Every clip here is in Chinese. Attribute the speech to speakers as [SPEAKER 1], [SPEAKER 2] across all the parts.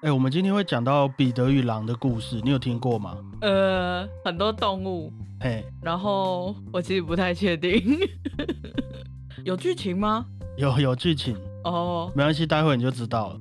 [SPEAKER 1] 哎，我们今天会讲到彼得与狼的故事，你有听过吗？
[SPEAKER 2] 呃，很多动物，
[SPEAKER 1] 嘿，
[SPEAKER 2] 然后我其实不太确定，有剧情吗？
[SPEAKER 1] 有有剧情
[SPEAKER 2] 哦，
[SPEAKER 1] 没关系，待会你就知道了。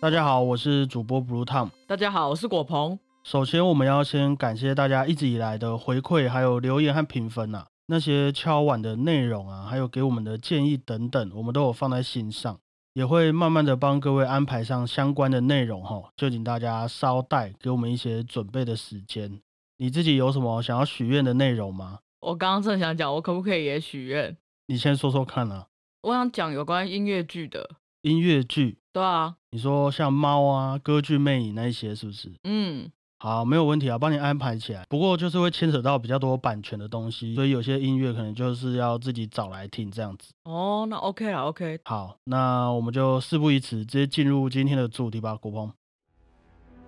[SPEAKER 1] 大家好，我是主播 Blue Tom。
[SPEAKER 2] 大家好，我是果鹏。
[SPEAKER 1] 首先，我们要先感谢大家一直以来的回馈，还有留言和评分呐。那些敲碗的内容啊，还有给我们的建议等等，我们都有放在心上，也会慢慢的帮各位安排上相关的内容哈。就请大家稍待，给我们一些准备的时间。你自己有什么想要许愿的内容吗？
[SPEAKER 2] 我刚刚正想讲，我可不可以也许愿？
[SPEAKER 1] 你先说说看啊。
[SPEAKER 2] 我想讲有关音乐剧的。
[SPEAKER 1] 音乐剧？
[SPEAKER 2] 对啊。
[SPEAKER 1] 你说像猫啊、歌剧魅影那一些，是不是？
[SPEAKER 2] 嗯。
[SPEAKER 1] 好，没有问题啊，帮你安排起来。不过就是会牵扯到比较多版权的东西，所以有些音乐可能就是要自己找来听这样子。
[SPEAKER 2] 哦，那 OK 了，OK。
[SPEAKER 1] 好，那我们就事不宜迟，直接进入今天的主题吧，古鹏。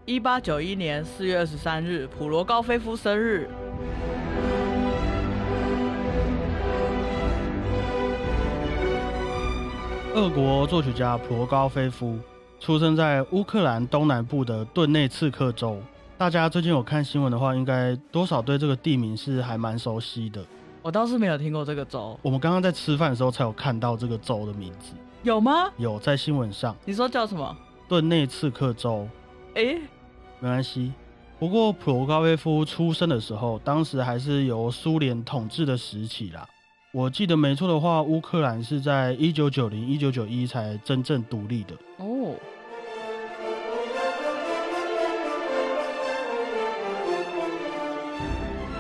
[SPEAKER 2] 一八九一年四月二十三日，普罗高菲夫生日。
[SPEAKER 1] 俄国作曲家普罗高菲夫出生在乌克兰东南部的顿内茨克州。大家最近有看新闻的话，应该多少对这个地名是还蛮熟悉的。
[SPEAKER 2] 我倒是没有听过这个州。
[SPEAKER 1] 我们刚刚在吃饭的时候才有看到这个州的名字，
[SPEAKER 2] 有吗？
[SPEAKER 1] 有在新闻上。
[SPEAKER 2] 你说叫什么？
[SPEAKER 1] 顿内茨克州。
[SPEAKER 2] 哎，
[SPEAKER 1] 没关系。不过普罗高菲夫出生的时候，当时还是由苏联统治的时期啦。我记得没错的话，乌克兰是在一九九零、一九九一才真正独立的。哦。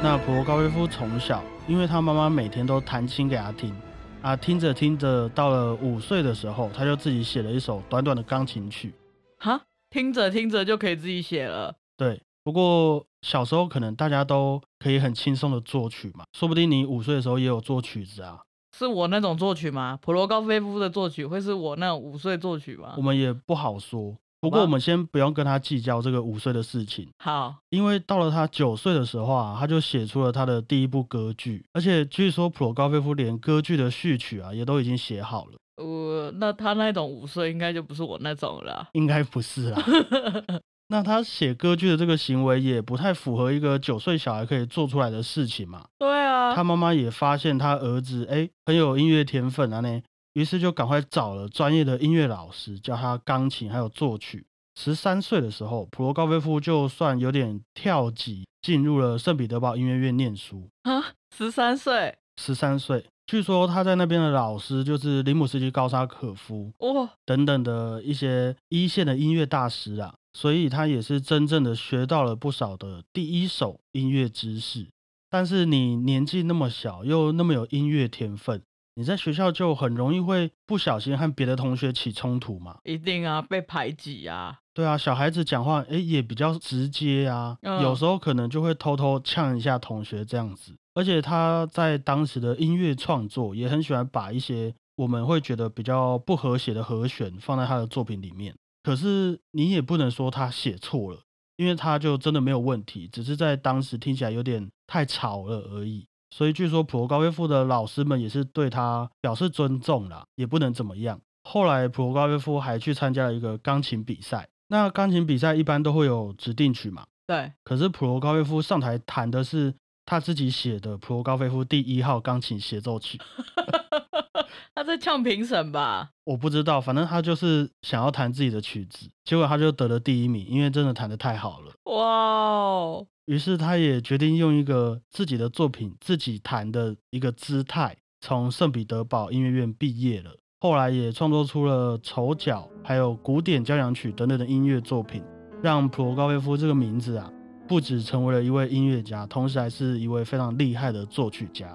[SPEAKER 1] 那普罗高菲夫从小，因为他妈妈每天都弹琴给他听，啊，听着听着，到了五岁的时候，他就自己写了一首短短的钢琴曲。
[SPEAKER 2] 哈，听着听着就可以自己写了？
[SPEAKER 1] 对。不过小时候可能大家都可以很轻松的作曲嘛，说不定你五岁的时候也有作曲子啊。
[SPEAKER 2] 是我那种作曲吗？普罗高菲夫的作曲会是我那五岁作曲吗？
[SPEAKER 1] 我们也不好说。不过我们先不用跟他计较这个五岁的事情，
[SPEAKER 2] 好，
[SPEAKER 1] 因为到了他九岁的时候啊，他就写出了他的第一部歌剧，而且据说普罗高菲夫连歌剧的序曲啊也都已经写好了。
[SPEAKER 2] 呃，那他那种五岁应该就不是我那种了，
[SPEAKER 1] 应该不是啦。那他写歌剧的这个行为也不太符合一个九岁小孩可以做出来的事情嘛？
[SPEAKER 2] 对啊，
[SPEAKER 1] 他妈妈也发现他儿子哎很有音乐天分啊呢。于是就赶快找了专业的音乐老师教他钢琴还有作曲。十三岁的时候，普罗高菲夫就算有点跳级，进入了圣彼得堡音乐院念书
[SPEAKER 2] 啊。十三岁，
[SPEAKER 1] 十三岁，据说他在那边的老师就是林姆斯基、高沙可夫哇等等的一些一线的音乐大师啊，所以他也是真正的学到了不少的第一手音乐知识。但是你年纪那么小，又那么有音乐天分。你在学校就很容易会不小心和别的同学起冲突嘛？
[SPEAKER 2] 一定啊，被排挤啊。
[SPEAKER 1] 对啊，小孩子讲话诶也比较直接啊，有时候可能就会偷偷呛一下同学这样子。而且他在当时的音乐创作也很喜欢把一些我们会觉得比较不和谐的和弦放在他的作品里面。可是你也不能说他写错了，因为他就真的没有问题，只是在当时听起来有点太吵了而已。所以据说普罗高菲夫的老师们也是对他表示尊重啦，也不能怎么样。后来普罗高菲夫还去参加了一个钢琴比赛，那钢琴比赛一般都会有指定曲嘛？
[SPEAKER 2] 对。
[SPEAKER 1] 可是普罗高菲夫上台弹的是他自己写的普罗高菲夫第一号钢琴协奏曲。
[SPEAKER 2] 他在呛评审吧？
[SPEAKER 1] 我不知道，反正他就是想要弹自己的曲子，结果他就得了第一名，因为真的弹得太好了。哇哦！于是他也决定用一个自己的作品自己弹的一个姿态，从圣彼得堡音乐院毕业了。后来也创作出了丑角，还有古典交响曲等等的音乐作品，让普罗高菲夫这个名字啊，不止成为了一位音乐家，同时还是一位非常厉害的作曲家。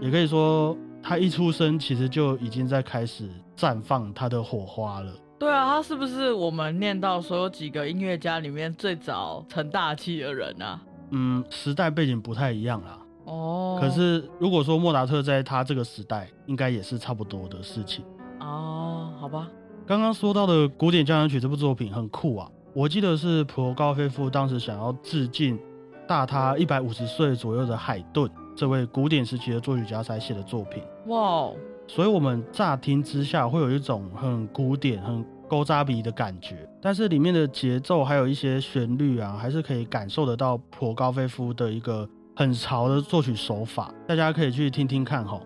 [SPEAKER 1] 也可以说，他一出生其实就已经在开始绽放他的火花了。
[SPEAKER 2] 对啊，他是不是我们念到所有几个音乐家里面最早成大器的人啊？
[SPEAKER 1] 嗯，时代背景不太一样啦。哦，可是如果说莫扎特在他这个时代，应该也是差不多的事情。
[SPEAKER 2] 哦，好吧。
[SPEAKER 1] 刚刚说到的古典交响曲这部作品很酷啊，我记得是普罗高菲夫当时想要致敬大他一百五十岁左右的海顿，这位古典时期的作曲家才写的作品。
[SPEAKER 2] 哇，
[SPEAKER 1] 所以我们乍听之下会有一种很古典、很勾扎鼻的感觉，但是里面的节奏还有一些旋律啊，还是可以感受得到普高菲夫的一个很潮的作曲手法。大家可以去听听看哈。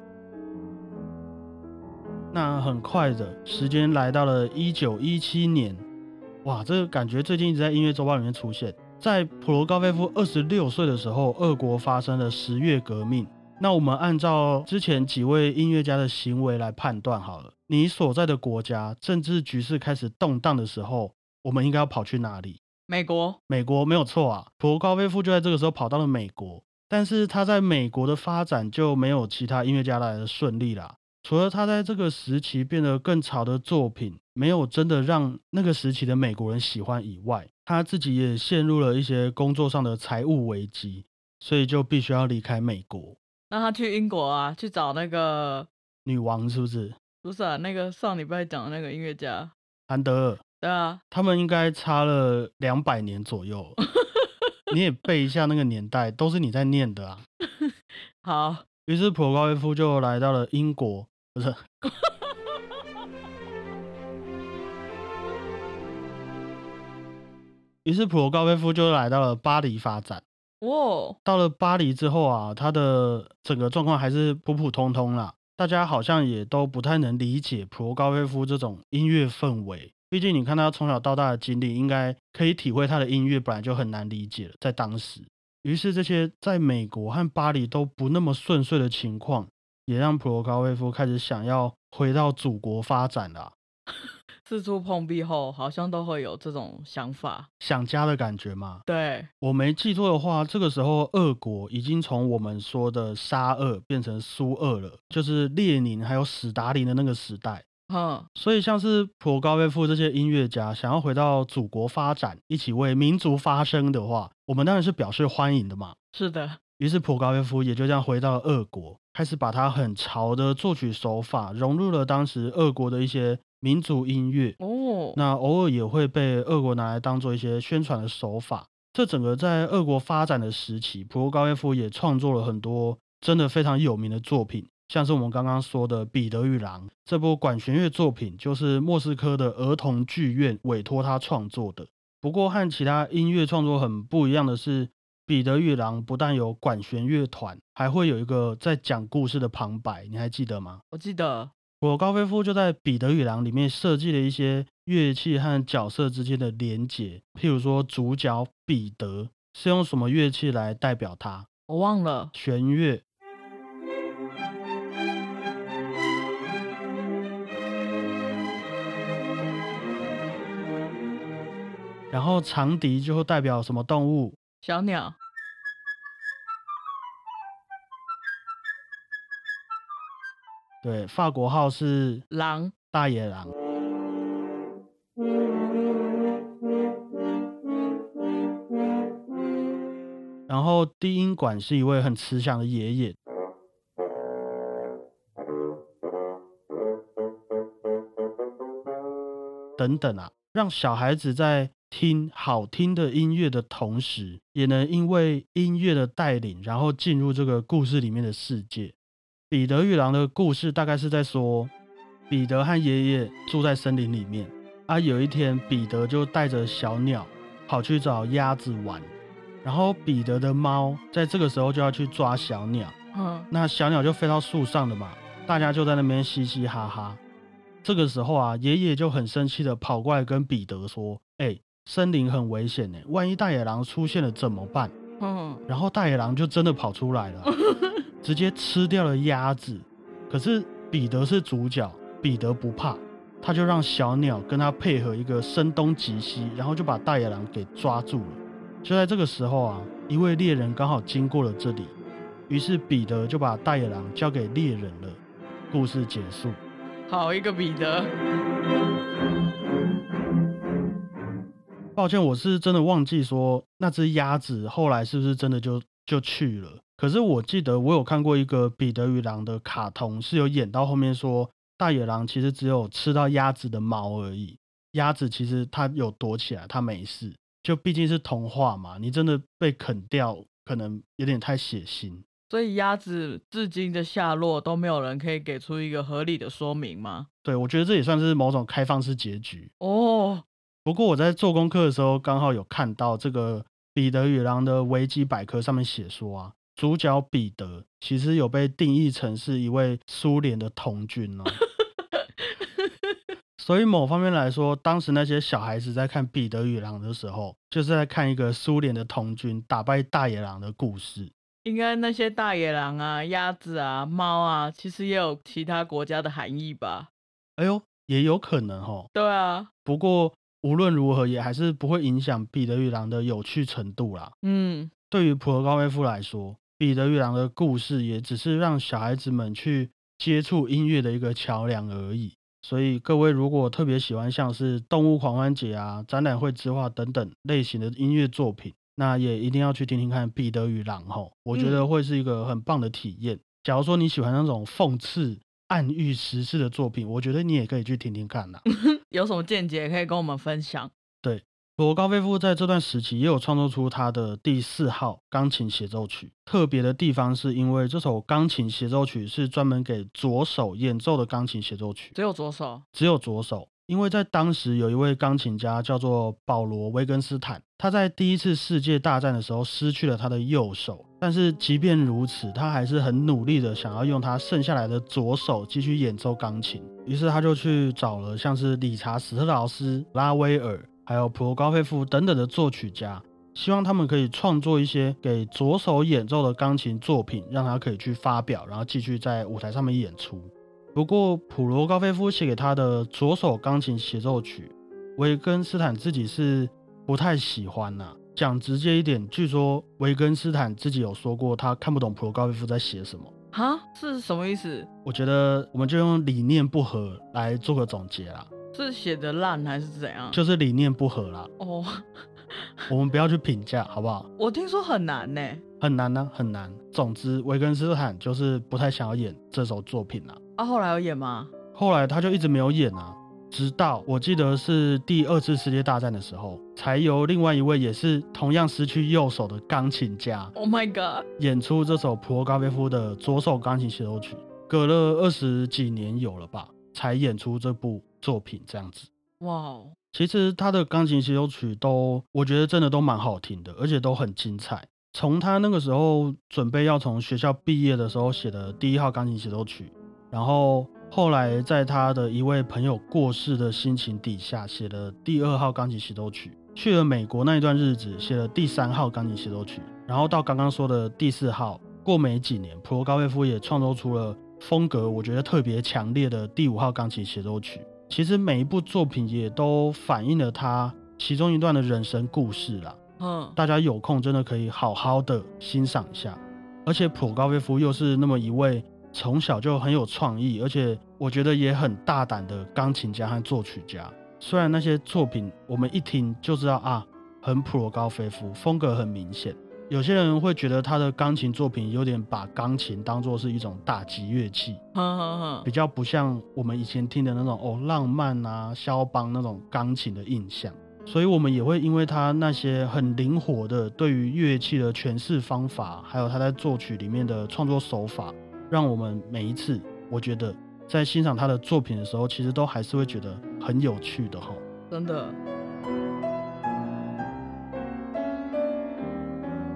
[SPEAKER 1] 那很快的时间来到了一九一七年，哇，这个感觉最近一直在音乐周报里面出现。在普罗高菲夫二十六岁的时候，俄国发生了十月革命。那我们按照之前几位音乐家的行为来判断好了，你所在的国家政治局势开始动荡的时候，我们应该要跑去哪里？
[SPEAKER 2] 美国，
[SPEAKER 1] 美国没有错啊。普罗高菲夫就在这个时候跑到了美国，但是他在美国的发展就没有其他音乐家来的顺利啦。除了他在这个时期变得更潮的作品没有真的让那个时期的美国人喜欢以外，他自己也陷入了一些工作上的财务危机，所以就必须要离开美国。
[SPEAKER 2] 那他去英国啊，去找那个
[SPEAKER 1] 女王是不是？
[SPEAKER 2] 不是啊，那个上礼拜讲的那个音乐家
[SPEAKER 1] 安德尔。
[SPEAKER 2] 对啊，
[SPEAKER 1] 他们应该差了两百年左右。你也背一下那个年代，都是你在念的啊。
[SPEAKER 2] 好，
[SPEAKER 1] 于是普罗高菲夫就来到了英国。不是，于是普罗高菲夫就来到了巴黎发展。
[SPEAKER 2] 哦，
[SPEAKER 1] 到了巴黎之后啊，他的整个状况还是普普通通啦。大家好像也都不太能理解普罗高菲夫这种音乐氛围。毕竟你看他从小到大的经历，应该可以体会他的音乐本来就很难理解了，在当时。于是这些在美国和巴黎都不那么顺遂的情况。也让普罗高菲夫开始想要回到祖国发展了。
[SPEAKER 2] 四处碰壁后，好像都会有这种想法，
[SPEAKER 1] 想家的感觉嘛？
[SPEAKER 2] 对，
[SPEAKER 1] 我没记错的话，这个时候俄国已经从我们说的沙俄变成苏俄了，就是列宁还有史达林的那个时代。嗯，所以像是普罗高菲夫这些音乐家想要回到祖国发展，一起为民族发声的话，我们当然是表示欢迎的嘛。
[SPEAKER 2] 是的。
[SPEAKER 1] 于是普罗高菲夫也就这样回到了俄国。开始把他很潮的作曲手法融入了当时俄国的一些民族音乐哦，那偶尔也会被俄国拿来当做一些宣传的手法。这整个在俄国发展的时期，普罗高耶夫也创作了很多真的非常有名的作品，像是我们刚刚说的《彼得与狼》这部管弦乐作品，就是莫斯科的儿童剧院委托他创作的。不过和其他音乐创作很不一样的是。彼得与狼不但有管弦乐团，还会有一个在讲故事的旁白，你还记得吗？
[SPEAKER 2] 我记得，
[SPEAKER 1] 我高飞夫就在彼得与狼里面设计了一些乐器和角色之间的连结，譬如说主角彼得是用什么乐器来代表他？
[SPEAKER 2] 我忘了，
[SPEAKER 1] 弦乐。然后长笛就会代表什么动物？
[SPEAKER 2] 小鸟，
[SPEAKER 1] 对，法国号是
[SPEAKER 2] 狼，
[SPEAKER 1] 大野狼。然后低音管是一位很慈祥的爷爷，等等啊，让小孩子在。听好听的音乐的同时，也能因为音乐的带领，然后进入这个故事里面的世界。彼得与狼的故事大概是在说，彼得和爷爷住在森林里面，啊，有一天彼得就带着小鸟跑去找鸭子玩，然后彼得的猫在这个时候就要去抓小鸟，嗯，那小鸟就飞到树上了嘛，大家就在那边嘻嘻哈哈。这个时候啊，爷爷就很生气的跑过来跟彼得说：“哎。”森林很危险呢，万一大野狼出现了怎么办？嗯，然后大野狼就真的跑出来了，直接吃掉了鸭子。可是彼得是主角，彼得不怕，他就让小鸟跟他配合一个声东击西，然后就把大野狼给抓住了。就在这个时候啊，一位猎人刚好经过了这里，于是彼得就把大野狼交给猎人了。故事结束。
[SPEAKER 2] 好一个彼得。
[SPEAKER 1] 抱歉，我是真的忘记说那只鸭子后来是不是真的就就去了。可是我记得我有看过一个彼得与狼的卡通，是有演到后面说大野狼其实只有吃到鸭子的毛而已，鸭子其实它有躲起来，它没事。就毕竟是童话嘛，你真的被啃掉，可能有点太血腥。
[SPEAKER 2] 所以鸭子至今的下落都没有人可以给出一个合理的说明吗？
[SPEAKER 1] 对，我觉得这也算是某种开放式结局哦。不过我在做功课的时候，刚好有看到这个《彼得与狼》的维基百科上面写说啊，主角彼得其实有被定义成是一位苏联的童军哦。所以某方面来说，当时那些小孩子在看《彼得与狼》的时候，就是在看一个苏联的童军打败大野狼的故事。
[SPEAKER 2] 应该那些大野狼啊、鸭子啊、猫啊，其实也有其他国家的含义吧？
[SPEAKER 1] 哎呦，也有可能哦。
[SPEAKER 2] 对啊。
[SPEAKER 1] 不过无论如何，也还是不会影响《彼得与狼》的有趣程度啦。嗯。对于普罗高菲夫来说，《彼得与狼》的故事也只是让小孩子们去接触音乐的一个桥梁而已。所以各位如果特别喜欢像是动物狂欢节啊、展览会之画等等类型的音乐作品，那也一定要去听听看《彼得与狼》吼，我觉得会是一个很棒的体验。假如说你喜欢那种讽刺、暗喻时事的作品，我觉得你也可以去听听看呐。
[SPEAKER 2] 有什么见解可以跟我们分享？
[SPEAKER 1] 对。罗高菲夫在这段时期也有创作出他的第四号钢琴协奏曲。特别的地方是因为这首钢琴协奏曲是专门给左手演奏的钢琴协奏曲，
[SPEAKER 2] 只有左手，
[SPEAKER 1] 只有左手。因为在当时有一位钢琴家叫做保罗·威根斯坦，他在第一次世界大战的时候失去了他的右手，但是即便如此，他还是很努力的想要用他剩下来的左手继续演奏钢琴。于是他就去找了像是理查·史特劳斯、拉威尔。还有普罗高菲夫等等的作曲家，希望他们可以创作一些给左手演奏的钢琴作品，让他可以去发表，然后继续在舞台上面演出。不过，普罗高菲夫写给他的左手钢琴协奏曲，维根斯坦自己是不太喜欢呐。讲直接一点，据说维根斯坦自己有说过，他看不懂普罗高菲夫在写什么。
[SPEAKER 2] 哈，是什么意思？
[SPEAKER 1] 我觉得我们就用理念不合来做个总结啦。
[SPEAKER 2] 是写的烂还是怎样？
[SPEAKER 1] 就是理念不合啦。哦，我们不要去评价，好不好？
[SPEAKER 2] 我听说很难呢，
[SPEAKER 1] 很难呢，很难。总之，维根斯坦就是不太想要演这首作品啦。
[SPEAKER 2] 啊，后来有演吗？
[SPEAKER 1] 后来他就一直没有演啊，直到我记得是第二次世界大战的时候，才由另外一位也是同样失去右手的钢琴家
[SPEAKER 2] ，Oh my God，
[SPEAKER 1] 演出这首普罗高菲夫的左手钢琴协奏曲。隔了二十几年有了吧，才演出这部。作品这样子，哇，其实他的钢琴协奏曲都，我觉得真的都蛮好听的，而且都很精彩。从他那个时候准备要从学校毕业的时候写的第一号钢琴协奏曲，然后后来在他的一位朋友过世的心情底下写的第二号钢琴协奏曲，去了美国那一段日子写了第三号钢琴协奏曲，然后到刚刚说的第四号，过没几年，普罗高菲夫也创作出了风格我觉得特别强烈的第五号钢琴协奏曲。其实每一部作品也都反映了他其中一段的人生故事啦。嗯，大家有空真的可以好好的欣赏一下。而且普高菲夫又是那么一位从小就很有创意，而且我觉得也很大胆的钢琴家和作曲家。虽然那些作品我们一听就知道啊，很普罗高菲夫风格很明显。有些人会觉得他的钢琴作品有点把钢琴当做是一种打击乐器，比较不像我们以前听的那种哦浪漫啊肖邦那种钢琴的印象，所以我们也会因为他那些很灵活的对于乐器的诠释方法，还有他在作曲里面的创作手法，让我们每一次我觉得在欣赏他的作品的时候，其实都还是会觉得很有趣的哈，
[SPEAKER 2] 真的。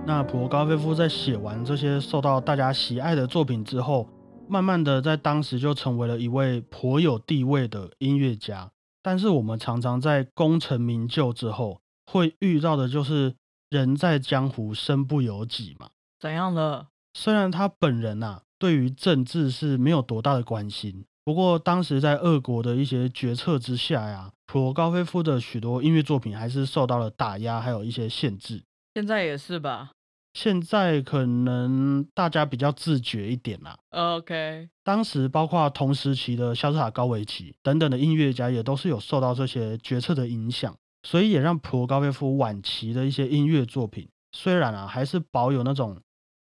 [SPEAKER 1] 那普罗高菲夫在写完这些受到大家喜爱的作品之后，慢慢的在当时就成为了一位颇有地位的音乐家。但是我们常常在功成名就之后，会遇到的就是人在江湖身不由己嘛。
[SPEAKER 2] 怎样的？
[SPEAKER 1] 虽然他本人呐对于政治是没有多大的关心，不过当时在俄国的一些决策之下呀，普罗高菲夫的许多音乐作品还是受到了打压，还有一些限制。
[SPEAKER 2] 现在也是吧。
[SPEAKER 1] 现在可能大家比较自觉一点啦。
[SPEAKER 2] OK，
[SPEAKER 1] 当时包括同时期的肖斯塔高维奇等等的音乐家，也都是有受到这些决策的影响，所以也让普罗高菲夫晚期的一些音乐作品，虽然啊还是保有那种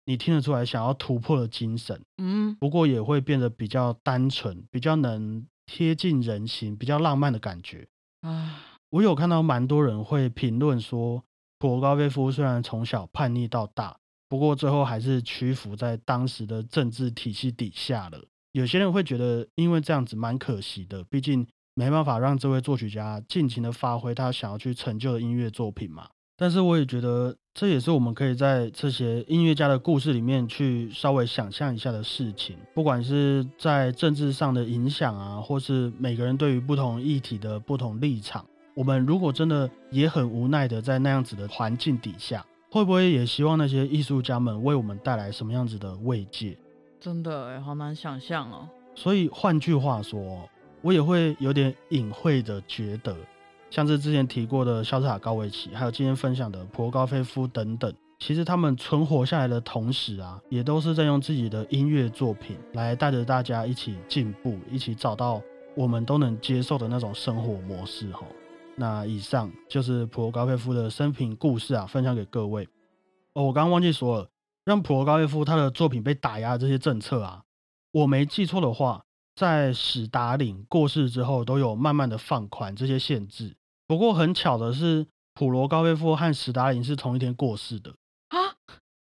[SPEAKER 1] 你听得出来想要突破的精神，嗯，不过也会变得比较单纯，比较能贴近人心，比较浪漫的感觉。啊，我有看到蛮多人会评论说。普罗高菲夫虽然从小叛逆到大，不过最后还是屈服在当时的政治体系底下了。有些人会觉得，因为这样子蛮可惜的，毕竟没办法让这位作曲家尽情的发挥他想要去成就的音乐作品嘛。但是我也觉得，这也是我们可以在这些音乐家的故事里面去稍微想象一下的事情。不管是在政治上的影响啊，或是每个人对于不同议题的不同立场，我们如果真的也很无奈的在那样子的环境底下，会不会也希望那些艺术家们为我们带来什么样子的慰藉？
[SPEAKER 2] 真的哎，好难想象哦。
[SPEAKER 1] 所以换句话说，我也会有点隐晦的觉得。像是之前提过的肖斯塔高维奇，还有今天分享的普罗高菲夫等等，其实他们存活下来的同时啊，也都是在用自己的音乐作品来带着大家一起进步，一起找到我们都能接受的那种生活模式哈。那以上就是普罗高菲夫的生平故事啊，分享给各位。哦，我刚刚忘记说了，让普罗高菲夫他的作品被打压这些政策啊，我没记错的话。在史达林过世之后，都有慢慢的放宽这些限制。不过很巧的是，普罗高菲夫和史达林是同一天过世的啊，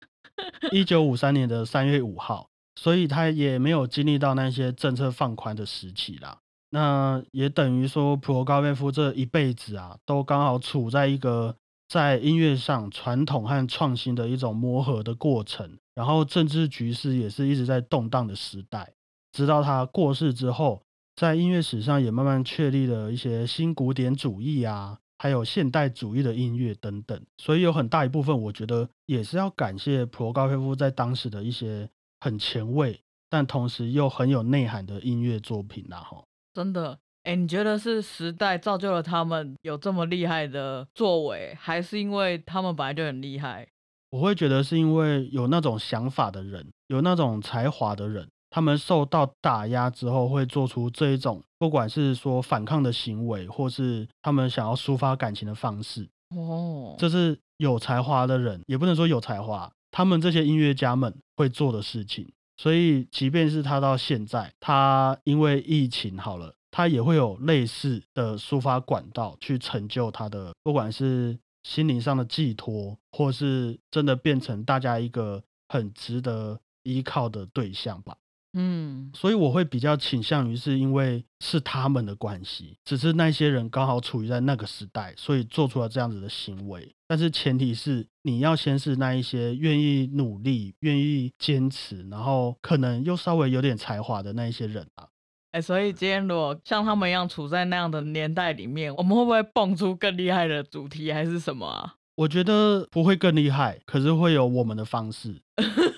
[SPEAKER 1] 一九五三年的三月五号，所以他也没有经历到那些政策放宽的时期啦。那也等于说，普罗高菲夫这一辈子啊，都刚好处在一个在音乐上传统和创新的一种磨合的过程，然后政治局势也是一直在动荡的时代。直到他过世之后，在音乐史上也慢慢确立了一些新古典主义啊，还有现代主义的音乐等等。所以有很大一部分，我觉得也是要感谢普罗高菲夫在当时的一些很前卫，但同时又很有内涵的音乐作品啦。哈，
[SPEAKER 2] 真的，哎，你觉得是时代造就了他们有这么厉害的作为，还是因为他们本来就很厉害？
[SPEAKER 1] 我会觉得是因为有那种想法的人，有那种才华的人。他们受到打压之后，会做出这一种，不管是说反抗的行为，或是他们想要抒发感情的方式。哦，这是有才华的人，也不能说有才华，他们这些音乐家们会做的事情。所以，即便是他到现在，他因为疫情好了，他也会有类似的抒发管道去成就他的，不管是心灵上的寄托，或是真的变成大家一个很值得依靠的对象吧。嗯，所以我会比较倾向于是因为是他们的关系，只是那些人刚好处于在那个时代，所以做出了这样子的行为。但是前提是你要先是那一些愿意努力、愿意坚持，然后可能又稍微有点才华的那一些人啊。
[SPEAKER 2] 哎，所以今天如果像他们一样处在那样的年代里面，我们会不会蹦出更厉害的主题，还是什么啊？
[SPEAKER 1] 我觉得不会更厉害，可是会有我们的方式。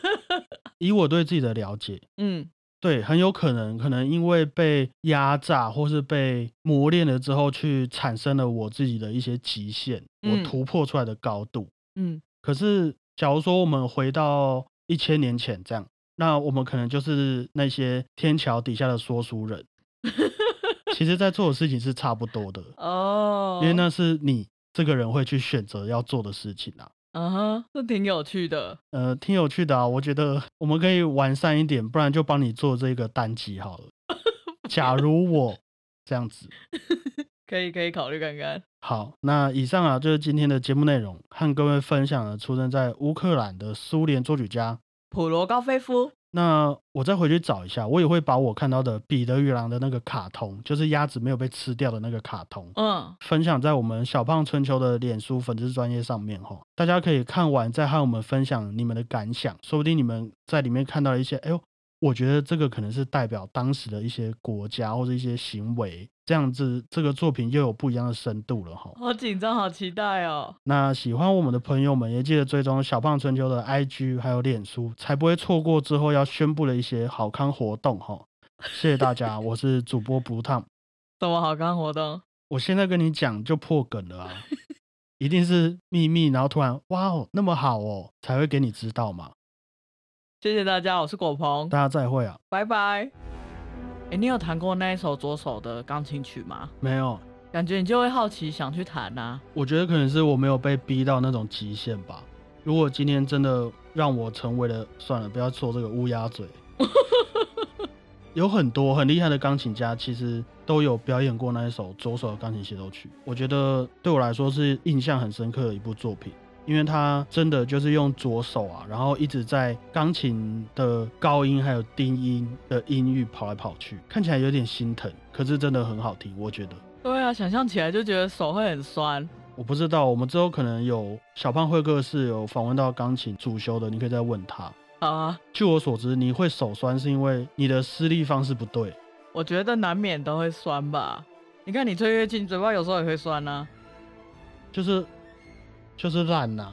[SPEAKER 1] 以我对自己的了解，嗯，对，很有可能，可能因为被压榨或是被磨练了之后，去产生了我自己的一些极限，我突破出来的高度，嗯。可是，假如说我们回到一千年前这样，那我们可能就是那些天桥底下的说书人，其实，在做的事情是差不多的哦，因为那是你这个人会去选择要做的事情啊。
[SPEAKER 2] 嗯哼，这挺有趣的。
[SPEAKER 1] 呃，挺有趣的啊，我觉得我们可以完善一点，不然就帮你做这个单集好了。假如我这样子，
[SPEAKER 2] 可以可以考虑看看。
[SPEAKER 1] 好，那以上啊就是今天的节目内容，和各位分享了出生在乌克兰的苏联作曲家
[SPEAKER 2] 普罗高菲夫。
[SPEAKER 1] 那我再回去找一下，我也会把我看到的彼得与狼的那个卡通，就是鸭子没有被吃掉的那个卡通，嗯，分享在我们小胖春秋的脸书粉丝专业上面哈，大家可以看完再和我们分享你们的感想，说不定你们在里面看到一些，哎呦。我觉得这个可能是代表当时的一些国家或者一些行为，这样子这个作品又有不一样的深度了哈。
[SPEAKER 2] 好紧张，好期待哦。
[SPEAKER 1] 那喜欢我们的朋友们也记得追踪小胖春秋的 IG 还有脸书，才不会错过之后要宣布的一些好康活动哈。谢谢大家，我是主播不烫。
[SPEAKER 2] 什么好康活动？
[SPEAKER 1] 我现在跟你讲就破梗了啊，一定是秘密，然后突然哇哦那么好哦，才会给你知道嘛。
[SPEAKER 2] 谢谢大家，我是果鹏，
[SPEAKER 1] 大家再会啊，
[SPEAKER 2] 拜拜。哎，你有弹过那一首左手的钢琴曲吗？
[SPEAKER 1] 没有，
[SPEAKER 2] 感觉你就会好奇想去弹啊。
[SPEAKER 1] 我觉得可能是我没有被逼到那种极限吧。如果今天真的让我成为了，算了，不要说这个乌鸦嘴。有很多很厉害的钢琴家，其实都有表演过那一首左手的钢琴协奏曲。我觉得对我来说是印象很深刻的一部作品。因为他真的就是用左手啊，然后一直在钢琴的高音还有低音的音域跑来跑去，看起来有点心疼，可是真的很好听，我觉得。
[SPEAKER 2] 对啊，想象起来就觉得手会很酸。
[SPEAKER 1] 我不知道，我们之后可能有小胖会客室有访问到钢琴主修的，你可以再问他。
[SPEAKER 2] 啊，
[SPEAKER 1] 据我所知，你会手酸是因为你的施力方式不对。
[SPEAKER 2] 我觉得难免都会酸吧。你看你吹乐器，嘴巴有时候也会酸啊。
[SPEAKER 1] 就是，就是烂呐。